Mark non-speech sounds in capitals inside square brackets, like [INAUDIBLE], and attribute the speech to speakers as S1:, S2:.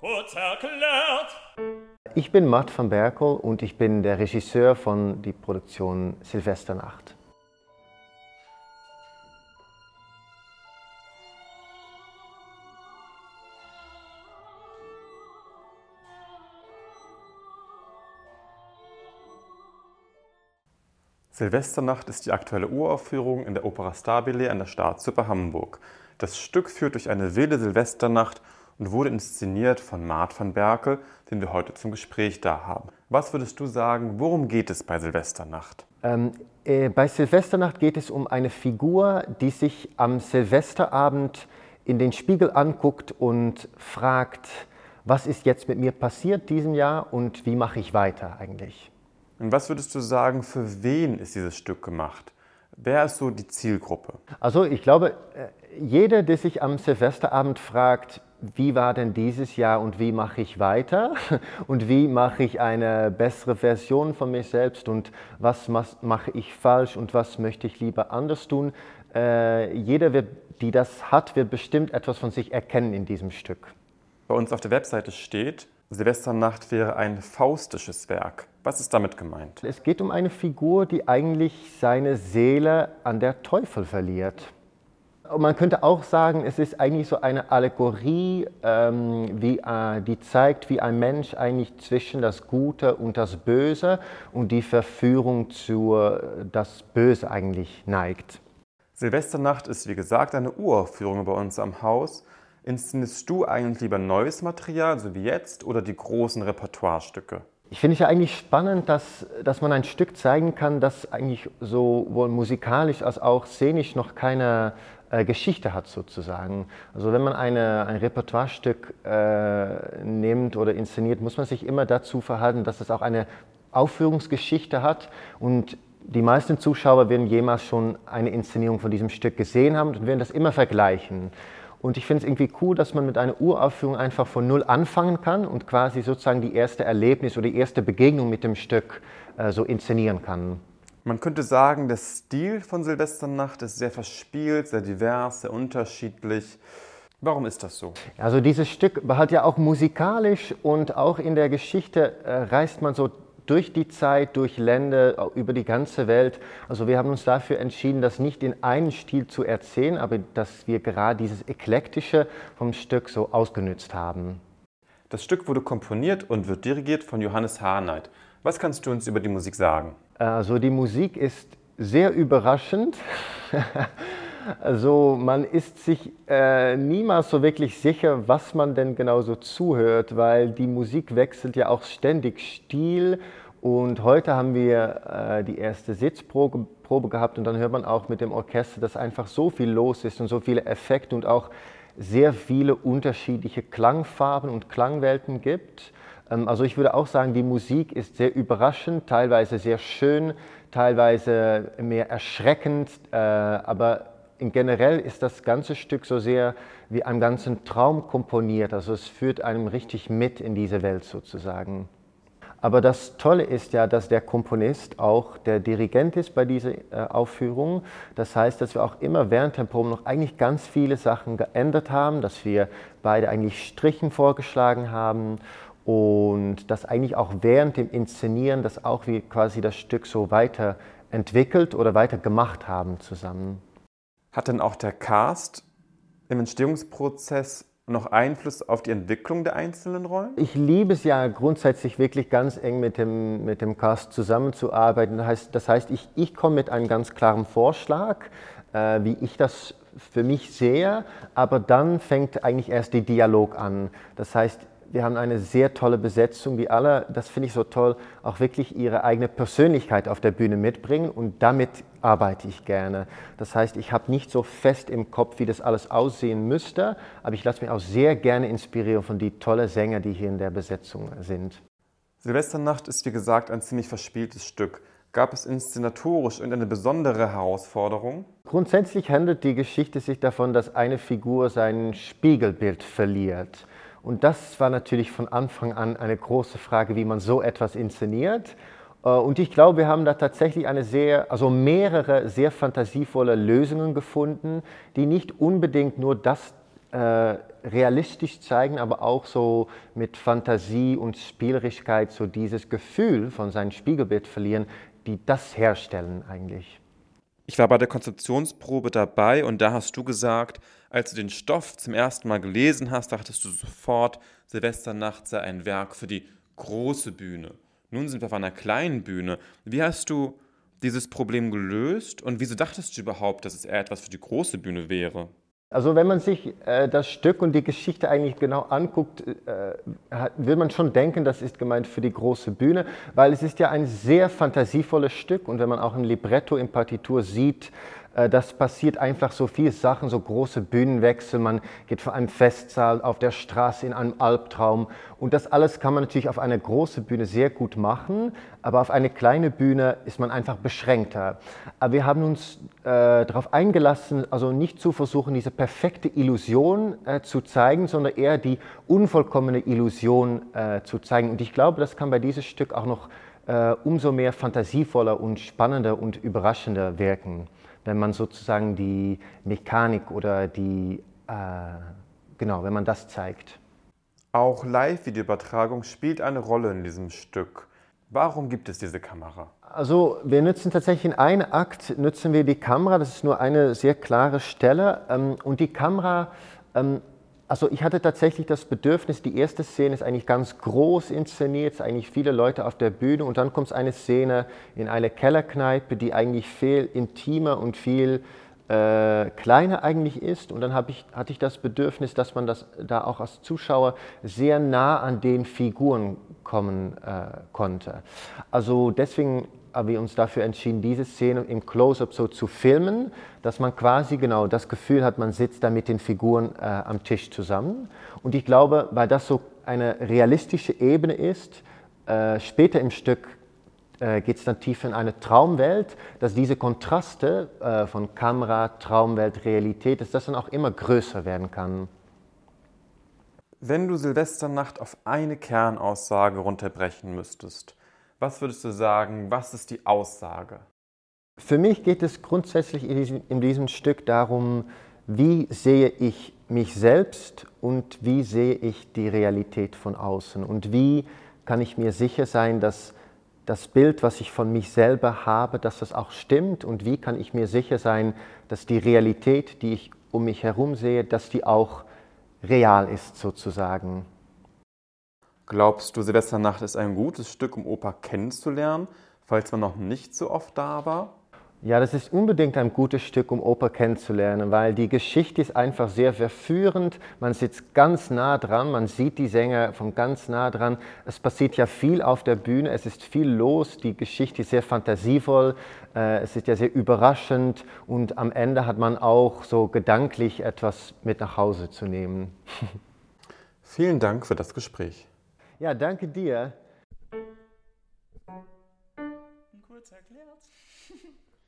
S1: Kurz erklärt.
S2: Ich bin Matt van Berkel und ich bin der Regisseur von die Produktion Silvesternacht.
S3: Silvesternacht ist die aktuelle Uraufführung in der Opera Stabile an der Staatsoper Hamburg. Das Stück führt durch eine wilde Silvesternacht und wurde inszeniert von Mart van Berkel, den wir heute zum Gespräch da haben. Was würdest du sagen, worum geht es bei Silvesternacht?
S2: Ähm, äh, bei Silvesternacht geht es um eine Figur, die sich am Silvesterabend in den Spiegel anguckt und fragt, was ist jetzt mit mir passiert diesen Jahr und wie mache ich weiter eigentlich?
S3: Und was würdest du sagen, für wen ist dieses Stück gemacht? Wer ist so die Zielgruppe?
S2: Also ich glaube, äh, jeder, der sich am Silvesterabend fragt, wie war denn dieses Jahr und wie mache ich weiter [LAUGHS] und wie mache ich eine bessere Version von mir selbst und was mache ich falsch und was möchte ich lieber anders tun. Äh, jeder, wird, die das hat, wird bestimmt etwas von sich erkennen in diesem Stück.
S3: Bei uns auf der Webseite steht, Silvesternacht wäre ein faustisches Werk. Was ist damit gemeint?
S2: Es geht um eine Figur, die eigentlich seine Seele an der Teufel verliert. Und man könnte auch sagen, es ist eigentlich so eine Allegorie, ähm, wie, äh, die zeigt, wie ein Mensch eigentlich zwischen das Gute und das Böse und die Verführung zu äh, das Böse eigentlich neigt.
S3: Silvesternacht ist wie gesagt eine Uraufführung bei uns am Haus. Inszenierst du eigentlich lieber neues Material, so wie jetzt, oder die großen Repertoirestücke?
S2: Ich finde es ja eigentlich spannend, dass, dass man ein Stück zeigen kann, das eigentlich sowohl musikalisch als auch szenisch noch keine äh, Geschichte hat sozusagen. Also wenn man eine, ein Repertoirestück äh, nimmt oder inszeniert, muss man sich immer dazu verhalten, dass es auch eine Aufführungsgeschichte hat und die meisten Zuschauer werden jemals schon eine Inszenierung von diesem Stück gesehen haben und werden das immer vergleichen. Und ich finde es irgendwie cool, dass man mit einer Uraufführung einfach von Null anfangen kann und quasi sozusagen die erste Erlebnis oder die erste Begegnung mit dem Stück äh, so inszenieren kann.
S3: Man könnte sagen, der Stil von Silvesternacht ist sehr verspielt, sehr divers, sehr unterschiedlich. Warum ist das so?
S2: Also dieses Stück hat ja auch musikalisch und auch in der Geschichte äh, reist man so durch die Zeit, durch Länder, über die ganze Welt. Also wir haben uns dafür entschieden, das nicht in einen Stil zu erzählen, aber dass wir gerade dieses Eklektische vom Stück so ausgenützt haben.
S3: Das Stück wurde komponiert und wird dirigiert von Johannes Harnight. Was kannst du uns über die Musik sagen?
S2: Also die Musik ist sehr überraschend. [LAUGHS] Also man ist sich äh, niemals so wirklich sicher, was man denn genau so zuhört, weil die Musik wechselt ja auch ständig Stil. Und heute haben wir äh, die erste Sitzprobe Probe gehabt und dann hört man auch mit dem Orchester, dass einfach so viel los ist und so viele Effekte und auch sehr viele unterschiedliche Klangfarben und Klangwelten gibt. Ähm, also ich würde auch sagen, die Musik ist sehr überraschend, teilweise sehr schön, teilweise mehr erschreckend, äh, aber generell ist das ganze Stück so sehr wie einem ganzen Traum komponiert. Also es führt einem richtig mit in diese Welt sozusagen. Aber das Tolle ist ja, dass der Komponist auch der Dirigent ist bei dieser äh, Aufführung. Das heißt, dass wir auch immer während der Probe noch eigentlich ganz viele Sachen geändert haben, dass wir beide eigentlich Strichen vorgeschlagen haben und dass eigentlich auch während dem Inszenieren, dass auch wir quasi das Stück so weiterentwickelt oder weiter gemacht haben zusammen.
S3: Hat denn auch der Cast im Entstehungsprozess noch Einfluss auf die Entwicklung der einzelnen Rollen?
S2: Ich liebe es ja grundsätzlich wirklich ganz eng mit dem, mit dem Cast zusammenzuarbeiten. Das heißt, das heißt ich, ich komme mit einem ganz klaren Vorschlag, äh, wie ich das für mich sehe, aber dann fängt eigentlich erst der Dialog an. Das heißt, wir haben eine sehr tolle Besetzung, die alle, das finde ich so toll, auch wirklich ihre eigene Persönlichkeit auf der Bühne mitbringen und damit arbeite ich gerne. Das heißt, ich habe nicht so fest im Kopf, wie das alles aussehen müsste, aber ich lasse mich auch sehr gerne inspirieren von den tollen Sängern, die hier in der Besetzung sind.
S3: Silvesternacht ist wie gesagt ein ziemlich verspieltes Stück. Gab es inszenatorisch irgendeine besondere Herausforderung?
S2: Grundsätzlich handelt die Geschichte sich davon, dass eine Figur sein Spiegelbild verliert. Und das war natürlich von Anfang an eine große Frage, wie man so etwas inszeniert. Äh, und ich glaube, wir haben da tatsächlich eine sehr, also mehrere sehr fantasievolle Lösungen gefunden, die nicht unbedingt nur das äh, realistisch zeigen, aber auch so mit Fantasie und Spielerischkeit so dieses Gefühl von seinem Spiegelbild verlieren, die das herstellen eigentlich.
S3: Ich war bei der Konzeptionsprobe dabei und da hast du gesagt, als du den Stoff zum ersten Mal gelesen hast, dachtest du sofort, Silvesternacht sei ein Werk für die große Bühne. Nun sind wir auf einer kleinen Bühne. Wie hast du dieses Problem gelöst und wieso dachtest du überhaupt, dass es eher etwas für die große Bühne wäre?
S2: Also wenn man sich äh, das Stück und die Geschichte eigentlich genau anguckt, äh, will man schon denken, das ist gemeint für die große Bühne, weil es ist ja ein sehr fantasievolles Stück. Und wenn man auch ein Libretto in Partitur sieht, das passiert einfach so viele Sachen, so große Bühnenwechsel. Man geht von einem Festsaal auf der Straße in einem Albtraum. Und das alles kann man natürlich auf einer großen Bühne sehr gut machen, aber auf eine kleine Bühne ist man einfach beschränkter. Aber wir haben uns äh, darauf eingelassen, also nicht zu versuchen, diese perfekte Illusion äh, zu zeigen, sondern eher die unvollkommene Illusion äh, zu zeigen. Und ich glaube, das kann bei diesem Stück auch noch äh, umso mehr fantasievoller und spannender und überraschender wirken wenn man sozusagen die Mechanik oder die, äh, genau, wenn man das zeigt.
S3: Auch Live-Videoübertragung spielt eine Rolle in diesem Stück. Warum gibt es diese Kamera?
S2: Also wir nutzen tatsächlich in einem Akt nutzen wir die Kamera, das ist nur eine sehr klare Stelle ähm, und die Kamera ähm, also ich hatte tatsächlich das Bedürfnis, die erste Szene ist eigentlich ganz groß inszeniert, es eigentlich viele Leute auf der Bühne und dann kommt eine Szene in eine Kellerkneipe, die eigentlich viel intimer und viel äh, kleiner eigentlich ist und dann ich, hatte ich das Bedürfnis, dass man das da auch als Zuschauer sehr nah an den Figuren kommen äh, konnte. Also deswegen haben wir uns dafür entschieden, diese Szene im Close-up so zu filmen, dass man quasi genau das Gefühl hat, man sitzt da mit den Figuren äh, am Tisch zusammen. Und ich glaube, weil das so eine realistische Ebene ist, äh, später im Stück äh, geht es dann tiefer in eine Traumwelt, dass diese Kontraste äh, von Kamera, Traumwelt, Realität, dass das dann auch immer größer werden kann.
S3: Wenn du Silvesternacht auf eine Kernaussage runterbrechen müsstest, was würdest du sagen, was ist die Aussage?
S2: Für mich geht es grundsätzlich in diesem, in diesem Stück darum, wie sehe ich mich selbst und wie sehe ich die Realität von außen und wie kann ich mir sicher sein, dass das Bild, was ich von mich selber habe, dass das auch stimmt und wie kann ich mir sicher sein, dass die Realität, die ich um mich herum sehe, dass die auch real ist sozusagen.
S3: Glaubst du, Silvesternacht ist ein gutes Stück, um Oper kennenzulernen, falls man noch nicht so oft da war?
S2: Ja, das ist unbedingt ein gutes Stück, um Oper kennenzulernen, weil die Geschichte ist einfach sehr verführend. Man sitzt ganz nah dran, man sieht die Sänger von ganz nah dran. Es passiert ja viel auf der Bühne, es ist viel los, die Geschichte ist sehr fantasievoll, äh, es ist ja sehr überraschend und am Ende hat man auch so gedanklich etwas mit nach Hause zu nehmen. [LAUGHS]
S3: Vielen Dank für das Gespräch.
S2: Ja, danke dir.
S1: Kurz erklärt.